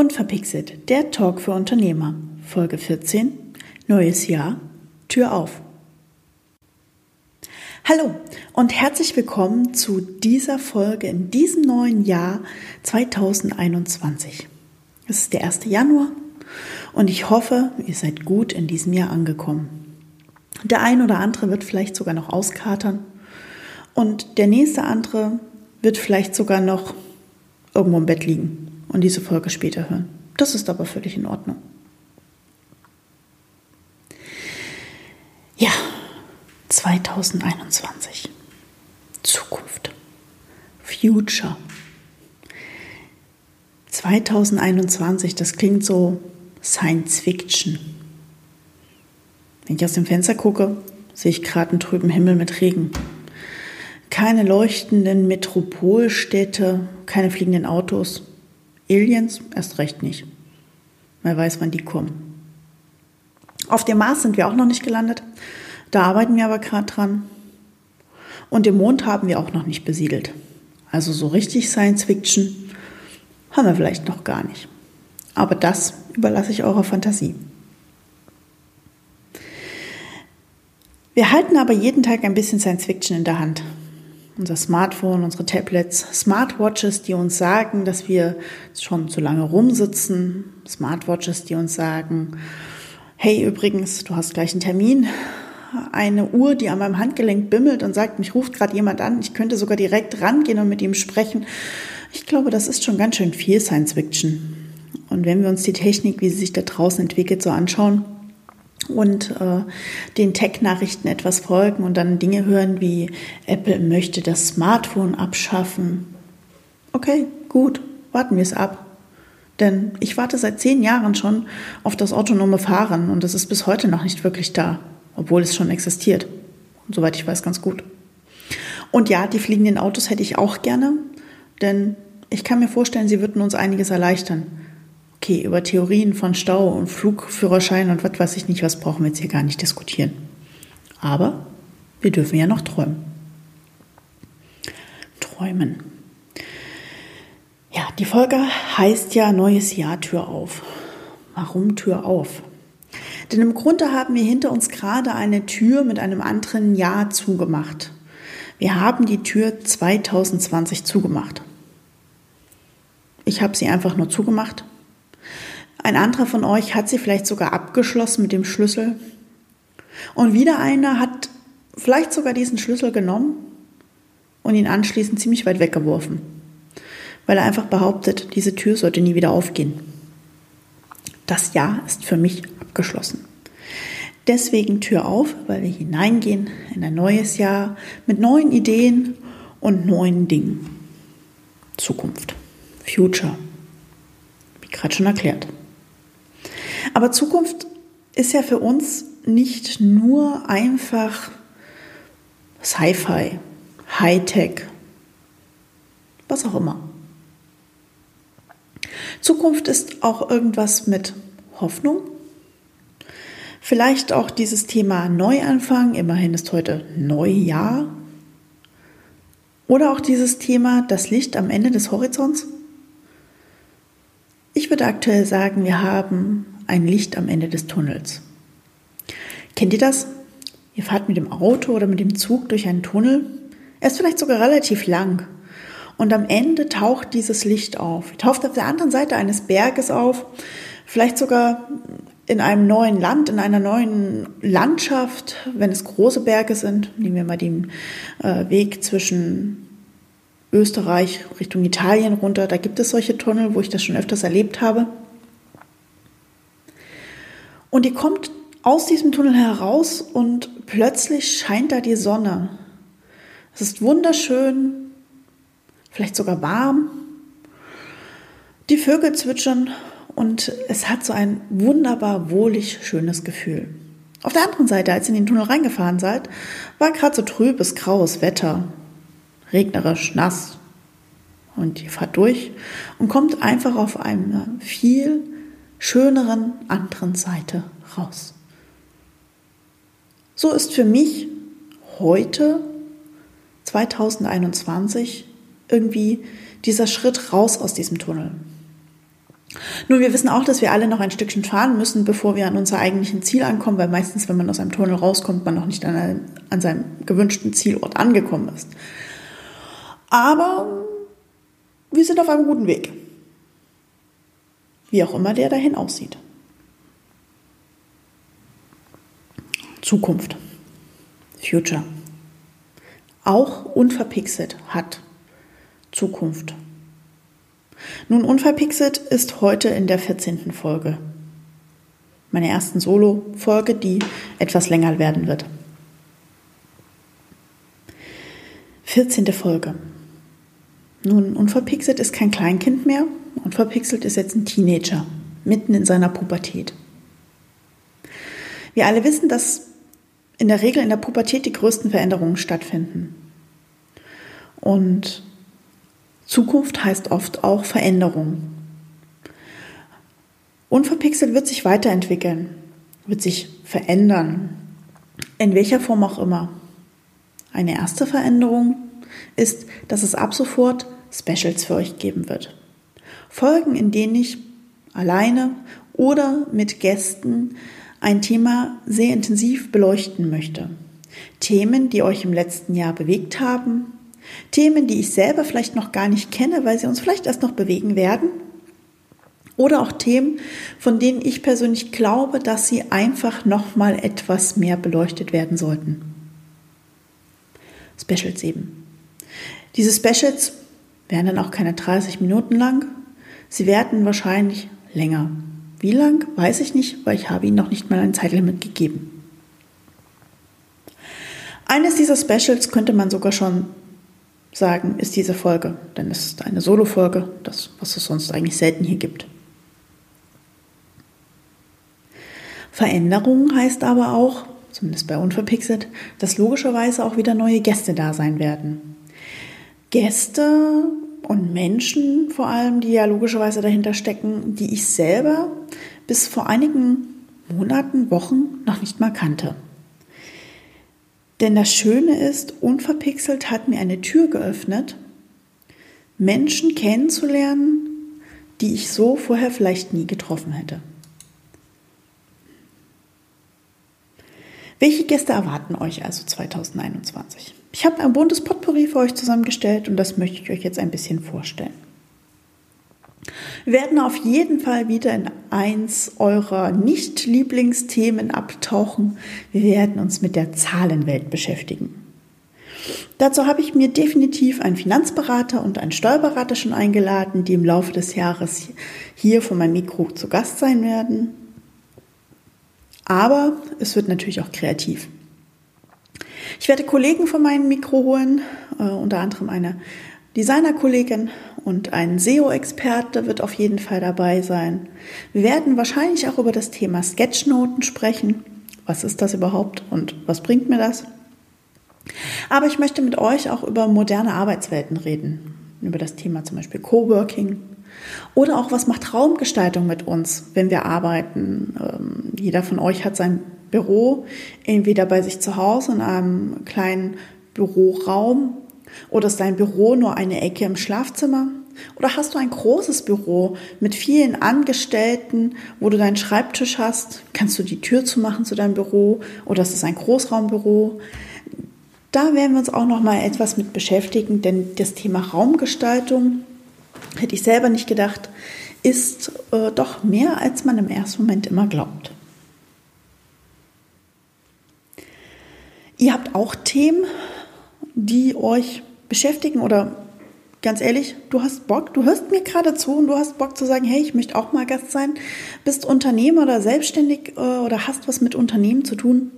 Unverpixelt, der Talk für Unternehmer. Folge 14. Neues Jahr. Tür auf. Hallo und herzlich willkommen zu dieser Folge in diesem neuen Jahr 2021. Es ist der 1. Januar und ich hoffe, ihr seid gut in diesem Jahr angekommen. Der ein oder andere wird vielleicht sogar noch auskatern und der nächste andere wird vielleicht sogar noch irgendwo im Bett liegen und diese Folge später hören. Das ist aber völlig in Ordnung. Ja, 2021. Zukunft. Future. 2021, das klingt so Science Fiction. Wenn ich aus dem Fenster gucke, sehe ich gerade einen trüben Himmel mit Regen. Keine leuchtenden Metropolstädte, keine fliegenden Autos, Aliens erst recht nicht. Wer weiß, wann die kommen. Auf dem Mars sind wir auch noch nicht gelandet. Da arbeiten wir aber gerade dran. Und den Mond haben wir auch noch nicht besiedelt. Also so richtig Science Fiction haben wir vielleicht noch gar nicht. Aber das überlasse ich eurer Fantasie. Wir halten aber jeden Tag ein bisschen Science Fiction in der Hand unser Smartphone, unsere Tablets, Smartwatches, die uns sagen, dass wir schon zu lange rumsitzen, Smartwatches, die uns sagen, hey übrigens, du hast gleich einen Termin, eine Uhr, die an meinem Handgelenk bimmelt und sagt, mich ruft gerade jemand an, ich könnte sogar direkt rangehen und mit ihm sprechen. Ich glaube, das ist schon ganz schön viel Science Fiction. Und wenn wir uns die Technik, wie sie sich da draußen entwickelt, so anschauen, und äh, den Tech-Nachrichten etwas folgen und dann Dinge hören wie Apple möchte das Smartphone abschaffen. Okay, gut, warten wir es ab. Denn ich warte seit zehn Jahren schon auf das autonome Fahren und es ist bis heute noch nicht wirklich da, obwohl es schon existiert. Und soweit ich weiß, ganz gut. Und ja, die fliegenden Autos hätte ich auch gerne, denn ich kann mir vorstellen, sie würden uns einiges erleichtern. Okay, über Theorien von Stau und Flugführerschein und was weiß ich nicht, was brauchen wir jetzt hier gar nicht diskutieren. Aber wir dürfen ja noch träumen. Träumen. Ja, die Folge heißt ja Neues Jahr Tür auf. Warum Tür auf? Denn im Grunde haben wir hinter uns gerade eine Tür mit einem anderen Jahr zugemacht. Wir haben die Tür 2020 zugemacht. Ich habe sie einfach nur zugemacht ein anderer von euch hat sie vielleicht sogar abgeschlossen mit dem Schlüssel. Und wieder einer hat vielleicht sogar diesen Schlüssel genommen und ihn anschließend ziemlich weit weggeworfen, weil er einfach behauptet, diese Tür sollte nie wieder aufgehen. Das Jahr ist für mich abgeschlossen. Deswegen Tür auf, weil wir hineingehen in ein neues Jahr mit neuen Ideen und neuen Dingen. Zukunft, Future, wie gerade schon erklärt. Aber Zukunft ist ja für uns nicht nur einfach Sci-Fi, Hightech, was auch immer. Zukunft ist auch irgendwas mit Hoffnung. Vielleicht auch dieses Thema Neuanfang, immerhin ist heute Neujahr. Oder auch dieses Thema das Licht am Ende des Horizonts. Ich würde aktuell sagen, wir haben ein Licht am Ende des Tunnels. Kennt ihr das? Ihr fahrt mit dem Auto oder mit dem Zug durch einen Tunnel. Er ist vielleicht sogar relativ lang. Und am Ende taucht dieses Licht auf. Taucht auf der anderen Seite eines Berges auf, vielleicht sogar in einem neuen Land, in einer neuen Landschaft, wenn es große Berge sind. Nehmen wir mal den äh, Weg zwischen Österreich Richtung Italien runter. Da gibt es solche Tunnel, wo ich das schon öfters erlebt habe. Und die kommt aus diesem Tunnel heraus und plötzlich scheint da die Sonne. Es ist wunderschön, vielleicht sogar warm. Die Vögel zwitschern und es hat so ein wunderbar wohlig schönes Gefühl. Auf der anderen Seite, als ihr in den Tunnel reingefahren seid, war gerade so trübes, graues Wetter, regnerisch, nass. Und ihr fahrt durch und kommt einfach auf eine viel schöneren anderen Seite raus. So ist für mich heute 2021 irgendwie dieser Schritt raus aus diesem Tunnel. Nun, wir wissen auch, dass wir alle noch ein Stückchen fahren müssen, bevor wir an unser eigentlichen Ziel ankommen, weil meistens, wenn man aus einem Tunnel rauskommt, man noch nicht an, einem, an seinem gewünschten Zielort angekommen ist. Aber wir sind auf einem guten Weg. Wie auch immer der dahin aussieht. Zukunft. Future. Auch unverpixelt hat Zukunft. Nun, unverpixelt ist heute in der 14. Folge. Meine ersten Solo-Folge, die etwas länger werden wird. 14. Folge. Nun, unverpixelt ist kein Kleinkind mehr. Unverpixelt ist jetzt ein Teenager, mitten in seiner Pubertät. Wir alle wissen, dass in der Regel in der Pubertät die größten Veränderungen stattfinden. Und Zukunft heißt oft auch Veränderung. Unverpixelt wird sich weiterentwickeln, wird sich verändern, in welcher Form auch immer. Eine erste Veränderung ist, dass es ab sofort Specials für euch geben wird. Folgen, in denen ich alleine oder mit Gästen ein Thema sehr intensiv beleuchten möchte. Themen, die euch im letzten Jahr bewegt haben, Themen, die ich selber vielleicht noch gar nicht kenne, weil sie uns vielleicht erst noch bewegen werden. Oder auch Themen, von denen ich persönlich glaube, dass sie einfach noch mal etwas mehr beleuchtet werden sollten. Specials eben. Diese Specials werden dann auch keine 30 Minuten lang. Sie werden wahrscheinlich länger. Wie lang, weiß ich nicht, weil ich habe Ihnen noch nicht mal ein Zeitlimit gegeben. Eines dieser Specials könnte man sogar schon sagen, ist diese Folge. Denn es ist eine Solo-Folge, das, was es sonst eigentlich selten hier gibt. Veränderung heißt aber auch, zumindest bei Unverpixelt, dass logischerweise auch wieder neue Gäste da sein werden. Gäste und Menschen vor allem, die ja logischerweise dahinter stecken, die ich selber bis vor einigen Monaten, Wochen noch nicht mal kannte. Denn das Schöne ist, unverpixelt hat mir eine Tür geöffnet, Menschen kennenzulernen, die ich so vorher vielleicht nie getroffen hätte. Welche Gäste erwarten euch also 2021? Ich habe ein buntes Potpourri für euch zusammengestellt und das möchte ich euch jetzt ein bisschen vorstellen. Wir werden auf jeden Fall wieder in eins eurer Nicht-Lieblingsthemen abtauchen. Wir werden uns mit der Zahlenwelt beschäftigen. Dazu habe ich mir definitiv einen Finanzberater und einen Steuerberater schon eingeladen, die im Laufe des Jahres hier vor meinem Mikro zu Gast sein werden. Aber es wird natürlich auch kreativ. Ich werde Kollegen von meinem Mikro holen, äh, unter anderem eine Designerkollegin und ein SEO-Experte wird auf jeden Fall dabei sein. Wir werden wahrscheinlich auch über das Thema Sketchnoten sprechen. Was ist das überhaupt und was bringt mir das? Aber ich möchte mit euch auch über moderne Arbeitswelten reden. Über das Thema zum Beispiel Coworking. Oder auch, was macht Raumgestaltung mit uns, wenn wir arbeiten? Ähm, jeder von euch hat sein Büro entweder bei sich zu Hause in einem kleinen Büroraum oder ist dein Büro nur eine Ecke im Schlafzimmer? Oder hast du ein großes Büro mit vielen Angestellten, wo du deinen Schreibtisch hast? Kannst du die Tür zumachen zu deinem Büro? Oder ist es ein Großraumbüro? Da werden wir uns auch noch mal etwas mit beschäftigen, denn das Thema Raumgestaltung hätte ich selber nicht gedacht, ist äh, doch mehr, als man im ersten Moment immer glaubt. Ihr habt auch Themen, die euch beschäftigen oder ganz ehrlich, du hast Bock, du hörst mir gerade zu und du hast Bock zu sagen, hey, ich möchte auch mal Gast sein, bist Unternehmer oder selbstständig äh, oder hast was mit Unternehmen zu tun,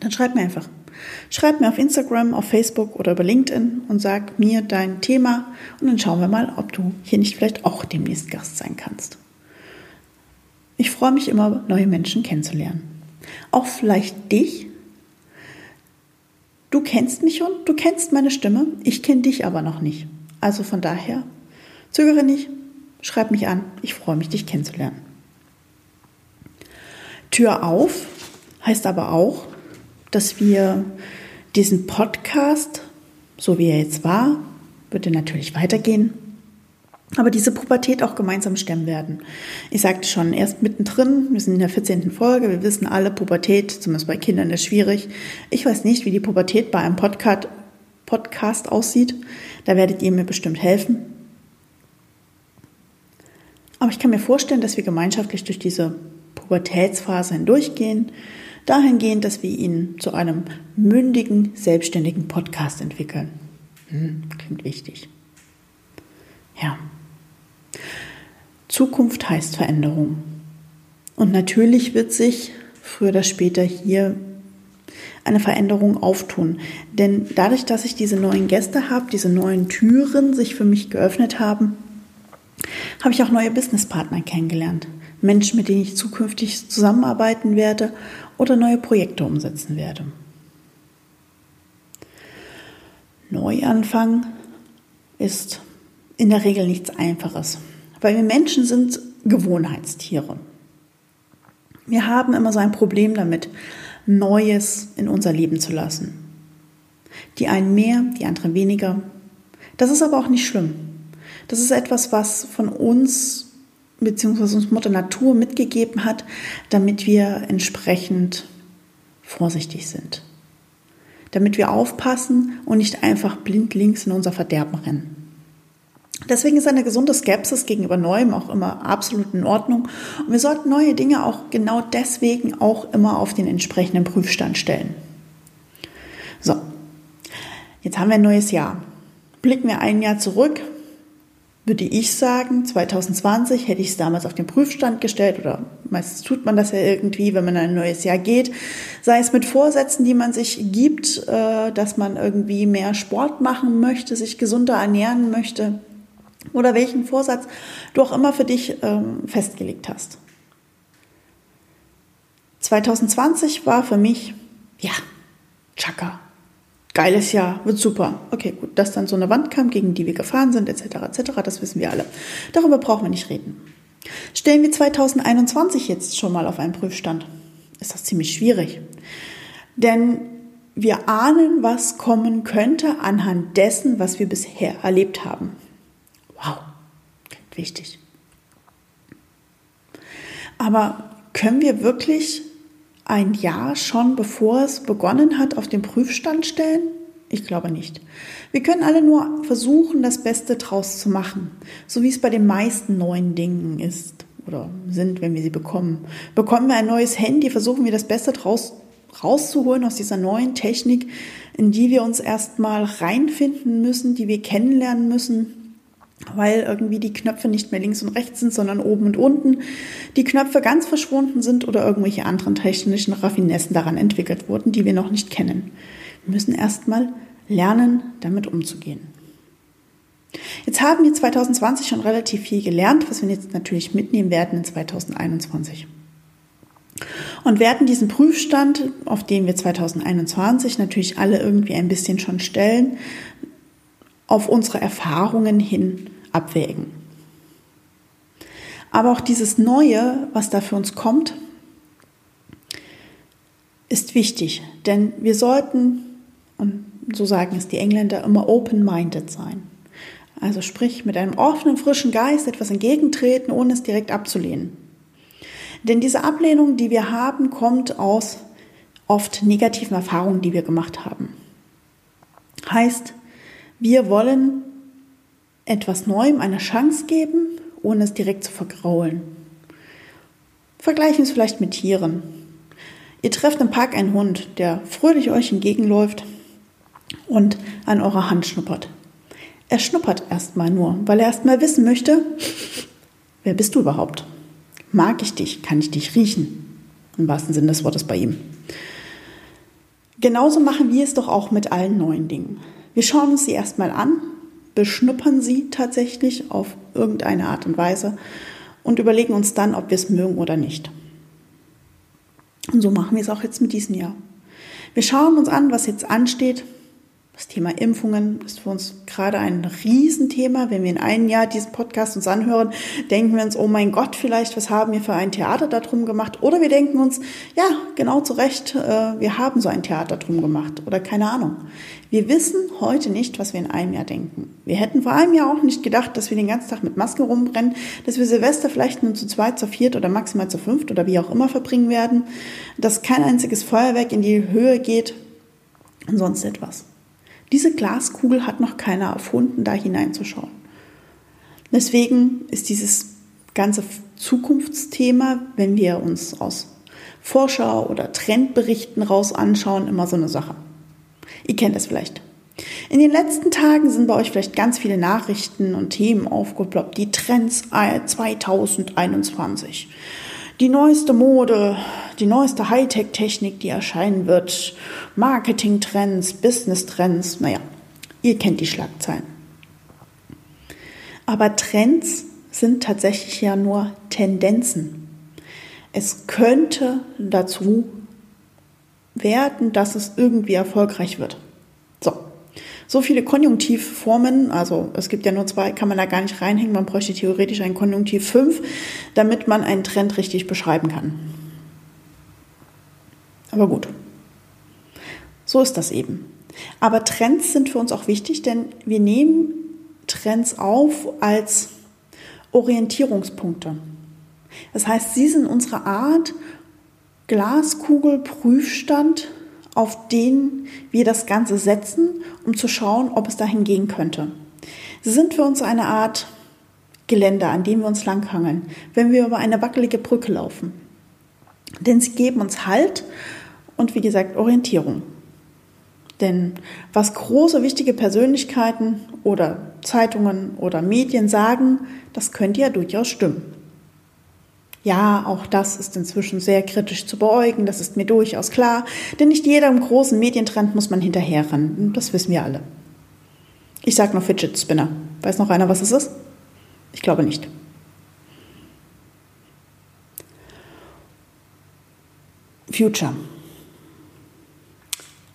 dann schreib mir einfach. Schreib mir auf Instagram, auf Facebook oder über LinkedIn und sag mir dein Thema und dann schauen wir mal, ob du hier nicht vielleicht auch demnächst Gast sein kannst. Ich freue mich immer, neue Menschen kennenzulernen. Auch vielleicht dich, Du kennst mich schon, du kennst meine Stimme, ich kenne dich aber noch nicht. Also von daher, zögere nicht, schreib mich an, ich freue mich, dich kennenzulernen. Tür auf heißt aber auch, dass wir diesen Podcast, so wie er jetzt war, wird er natürlich weitergehen, aber diese Pubertät auch gemeinsam stemmen werden. Ich sagte schon, erst mittendrin, wir sind in der 14. Folge, wir wissen alle, Pubertät, zumindest bei Kindern, ist schwierig. Ich weiß nicht, wie die Pubertät bei einem Podcast, Podcast aussieht. Da werdet ihr mir bestimmt helfen. Aber ich kann mir vorstellen, dass wir gemeinschaftlich durch diese Pubertätsphase hindurchgehen, dahingehend, dass wir ihn zu einem mündigen, selbstständigen Podcast entwickeln. Hm, klingt wichtig. Ja. Zukunft heißt Veränderung. Und natürlich wird sich früher oder später hier eine Veränderung auftun. Denn dadurch, dass ich diese neuen Gäste habe, diese neuen Türen sich für mich geöffnet haben, habe ich auch neue Businesspartner kennengelernt. Menschen, mit denen ich zukünftig zusammenarbeiten werde oder neue Projekte umsetzen werde. Neuanfang ist in der Regel nichts Einfaches, weil wir Menschen sind Gewohnheitstiere. Wir haben immer so ein Problem damit, Neues in unser Leben zu lassen. Die einen mehr, die anderen weniger. Das ist aber auch nicht schlimm. Das ist etwas, was von uns beziehungsweise uns Mutter Natur mitgegeben hat, damit wir entsprechend vorsichtig sind. Damit wir aufpassen und nicht einfach blind links in unser Verderben rennen. Deswegen ist eine gesunde Skepsis gegenüber Neuem auch immer absolut in Ordnung. Und wir sollten neue Dinge auch genau deswegen auch immer auf den entsprechenden Prüfstand stellen. So, jetzt haben wir ein neues Jahr. Blicken wir ein Jahr zurück, würde ich sagen, 2020 hätte ich es damals auf den Prüfstand gestellt oder meistens tut man das ja irgendwie, wenn man in ein neues Jahr geht, sei es mit Vorsätzen, die man sich gibt, äh, dass man irgendwie mehr Sport machen möchte, sich gesunder ernähren möchte oder welchen Vorsatz du auch immer für dich ähm, festgelegt hast. 2020 war für mich, ja, Chaka, geiles Jahr, wird super. Okay, gut, dass dann so eine Wand kam, gegen die wir gefahren sind, etc., etc., das wissen wir alle. Darüber brauchen wir nicht reden. Stellen wir 2021 jetzt schon mal auf einen Prüfstand, ist das ziemlich schwierig. Denn wir ahnen, was kommen könnte anhand dessen, was wir bisher erlebt haben. Wow, wichtig. Aber können wir wirklich ein Jahr schon bevor es begonnen hat, auf den Prüfstand stellen? Ich glaube nicht. Wir können alle nur versuchen, das Beste draus zu machen, so wie es bei den meisten neuen Dingen ist oder sind, wenn wir sie bekommen. Bekommen wir ein neues Handy, versuchen wir das Beste draus rauszuholen aus dieser neuen Technik, in die wir uns erstmal reinfinden müssen, die wir kennenlernen müssen, weil irgendwie die Knöpfe nicht mehr links und rechts sind, sondern oben und unten, die Knöpfe ganz verschwunden sind oder irgendwelche anderen technischen Raffinessen daran entwickelt wurden, die wir noch nicht kennen. Wir müssen erstmal lernen, damit umzugehen. Jetzt haben wir 2020 schon relativ viel gelernt, was wir jetzt natürlich mitnehmen werden in 2021. Und werden diesen Prüfstand, auf den wir 2021 natürlich alle irgendwie ein bisschen schon stellen, auf unsere Erfahrungen hin abwägen. Aber auch dieses Neue, was da für uns kommt, ist wichtig, denn wir sollten, und so sagen es die Engländer, immer open-minded sein. Also sprich, mit einem offenen, frischen Geist etwas entgegentreten, ohne es direkt abzulehnen. Denn diese Ablehnung, die wir haben, kommt aus oft negativen Erfahrungen, die wir gemacht haben. Heißt, wir wollen etwas Neuem eine Chance geben, ohne es direkt zu vergraulen. Vergleichen es vielleicht mit Tieren. Ihr trefft im Park einen Hund, der fröhlich euch entgegenläuft und an eurer Hand schnuppert. Er schnuppert erstmal nur, weil er erstmal wissen möchte, wer bist du überhaupt? Mag ich dich? Kann ich dich riechen? Im wahrsten Sinne des Wortes bei ihm. Genauso machen wir es doch auch mit allen neuen Dingen. Wir schauen uns sie erstmal an, beschnuppern sie tatsächlich auf irgendeine Art und Weise und überlegen uns dann, ob wir es mögen oder nicht. Und so machen wir es auch jetzt mit diesem Jahr. Wir schauen uns an, was jetzt ansteht, Das Thema Impfungen ist für uns gerade ein Riesenthema. Wenn wir in einem Jahr diesen Podcast uns anhören, denken wir uns, oh mein Gott, vielleicht, was haben wir für ein Theater darum gemacht? Oder wir denken uns, ja, genau zu Recht, äh, wir haben so ein Theater drum gemacht. Oder keine Ahnung. Wir wissen heute nicht, was wir in einem Jahr denken. Wir hätten vor einem Jahr auch nicht gedacht, dass wir den ganzen Tag mit Maske rumrennen, dass wir Silvester vielleicht nur zu zweit, zu viert oder maximal zu fünft oder wie auch immer verbringen werden, dass kein einziges Feuerwerk in die Höhe geht und sonst etwas. Diese Glaskugel hat noch keiner erfunden, da hineinzuschauen. Deswegen ist dieses ganze Zukunftsthema, wenn wir uns aus Vorschau oder Trendberichten raus anschauen, immer so eine Sache. Ihr kennt es vielleicht. In den letzten Tagen sind bei euch vielleicht ganz viele Nachrichten und Themen aufgeploppt. Die Trends 2021. Die neueste Mode, die neueste Hightech-Technik, die erscheinen wird, Marketing-Trends, Business-Trends, naja, ihr kennt die Schlagzeilen. Aber Trends sind tatsächlich ja nur Tendenzen. Es könnte dazu werden, dass es irgendwie erfolgreich wird. So. So viele Konjunktivformen, also es gibt ja nur zwei, kann man da gar nicht reinhängen. Man bräuchte theoretisch ein Konjunktiv 5, damit man einen Trend richtig beschreiben kann. Aber gut. So ist das eben. Aber Trends sind für uns auch wichtig, denn wir nehmen Trends auf als Orientierungspunkte. Das heißt, sie sind unsere Art, Glaskugel, Prüfstand, auf den wir das Ganze setzen, um zu schauen, ob es dahin gehen könnte. Sie sind für uns eine Art Geländer, an dem wir uns langhangeln, wenn wir über eine wackelige Brücke laufen. Denn sie geben uns Halt und wie gesagt Orientierung. Denn was große, wichtige Persönlichkeiten oder Zeitungen oder Medien sagen, das könnte ja durchaus stimmen. Ja, auch das ist inzwischen sehr kritisch zu beäugen, das ist mir durchaus klar, denn nicht jedem großen Medientrend muss man hinterherrennen, das wissen wir alle. Ich sage noch Fidget Spinner. Weiß noch einer, was es ist? Ich glaube nicht. Future.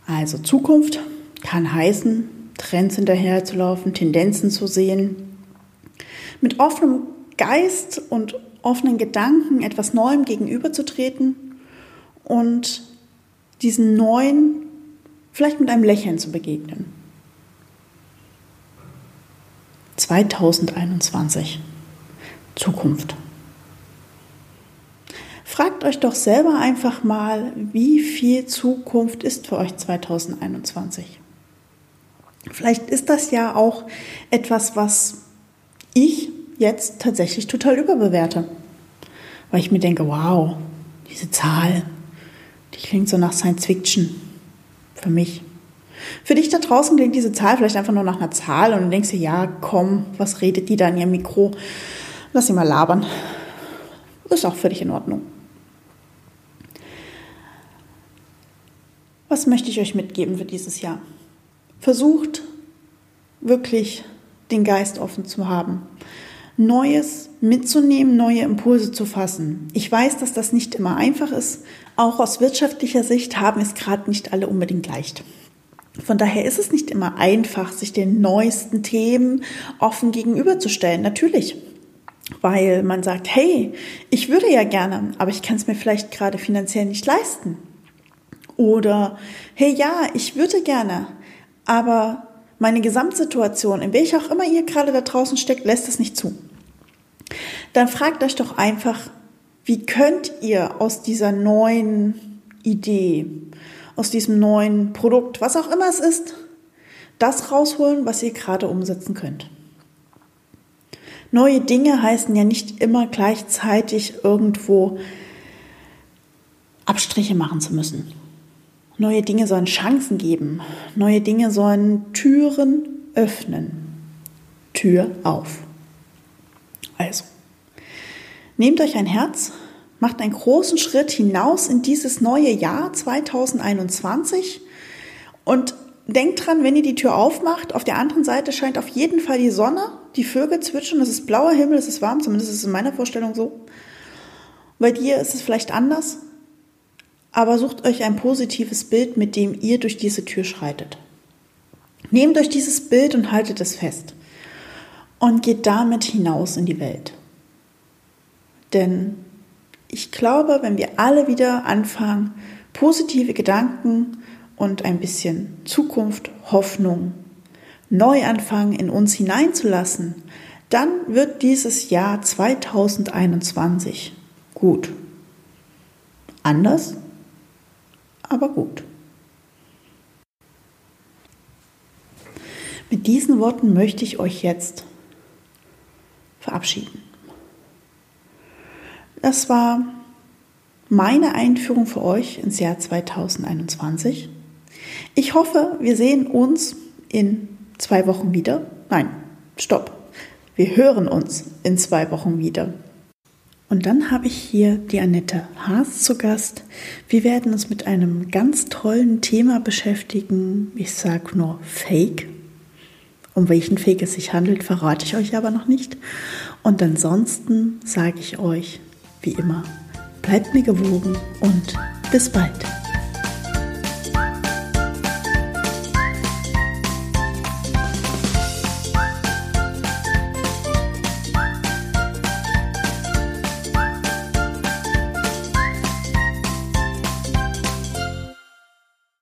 Also Zukunft kann heißen, Trends hinterherzulaufen, Tendenzen zu sehen, mit offenem Geist und offenen Gedanken etwas Neuem gegenüberzutreten und diesen Neuen vielleicht mit einem Lächeln zu begegnen. 2021. Zukunft. Fragt euch doch selber einfach mal, wie viel Zukunft ist für euch 2021. Vielleicht ist das ja auch etwas, was ich jetzt tatsächlich total überbewerte. Weil ich mir denke, wow, diese Zahl, die klingt so nach Science Fiction für mich. Für dich da draußen klingt diese Zahl vielleicht einfach nur nach einer Zahl und du denkst dir, ja, komm, was redet die da in ihrem Mikro? Lass sie mal labern. Ist auch völlig in Ordnung. Was möchte ich euch mitgeben für dieses Jahr? Versucht wirklich den Geist offen zu haben. Neues mitzunehmen, neue Impulse zu fassen. Ich weiß, dass das nicht immer einfach ist. Auch aus wirtschaftlicher Sicht haben es gerade nicht alle unbedingt leicht. Von daher ist es nicht immer einfach, sich den neuesten Themen offen gegenüberzustellen. Natürlich. Weil man sagt, hey, ich würde ja gerne, aber ich kann es mir vielleicht gerade finanziell nicht leisten. Oder, hey, ja, ich würde gerne, aber meine Gesamtsituation, in welcher auch immer ihr gerade da draußen steckt, lässt es nicht zu. Dann fragt euch doch einfach, wie könnt ihr aus dieser neuen Idee, aus diesem neuen Produkt, was auch immer es ist, das rausholen, was ihr gerade umsetzen könnt. Neue Dinge heißen ja nicht immer gleichzeitig irgendwo Abstriche machen zu müssen. Neue Dinge sollen Chancen geben. Neue Dinge sollen Türen öffnen. Tür auf. Also, nehmt euch ein Herz, macht einen großen Schritt hinaus in dieses neue Jahr 2021 und denkt dran, wenn ihr die Tür aufmacht, auf der anderen Seite scheint auf jeden Fall die Sonne, die Vögel zwitschern, es ist blauer Himmel, es ist warm, zumindest ist es in meiner Vorstellung so. Bei dir ist es vielleicht anders, aber sucht euch ein positives Bild, mit dem ihr durch diese Tür schreitet. Nehmt euch dieses Bild und haltet es fest und geht damit hinaus in die Welt. Denn ich glaube, wenn wir alle wieder anfangen, positive Gedanken und ein bisschen Zukunft, Hoffnung, Neuanfang in uns hineinzulassen, dann wird dieses Jahr 2021 gut. Anders, aber gut. Mit diesen Worten möchte ich euch jetzt verabschieden. Das war meine Einführung für euch ins Jahr 2021. Ich hoffe, wir sehen uns in zwei Wochen wieder. Nein, stopp. Wir hören uns in zwei Wochen wieder. Und dann habe ich hier die Annette Haas zu Gast. Wir werden uns mit einem ganz tollen Thema beschäftigen. Ich sage nur Fake. Um welchen Fake es sich handelt, verrate ich euch aber noch nicht. Und ansonsten sage ich euch, wie immer, bleibt mir gewogen und bis bald.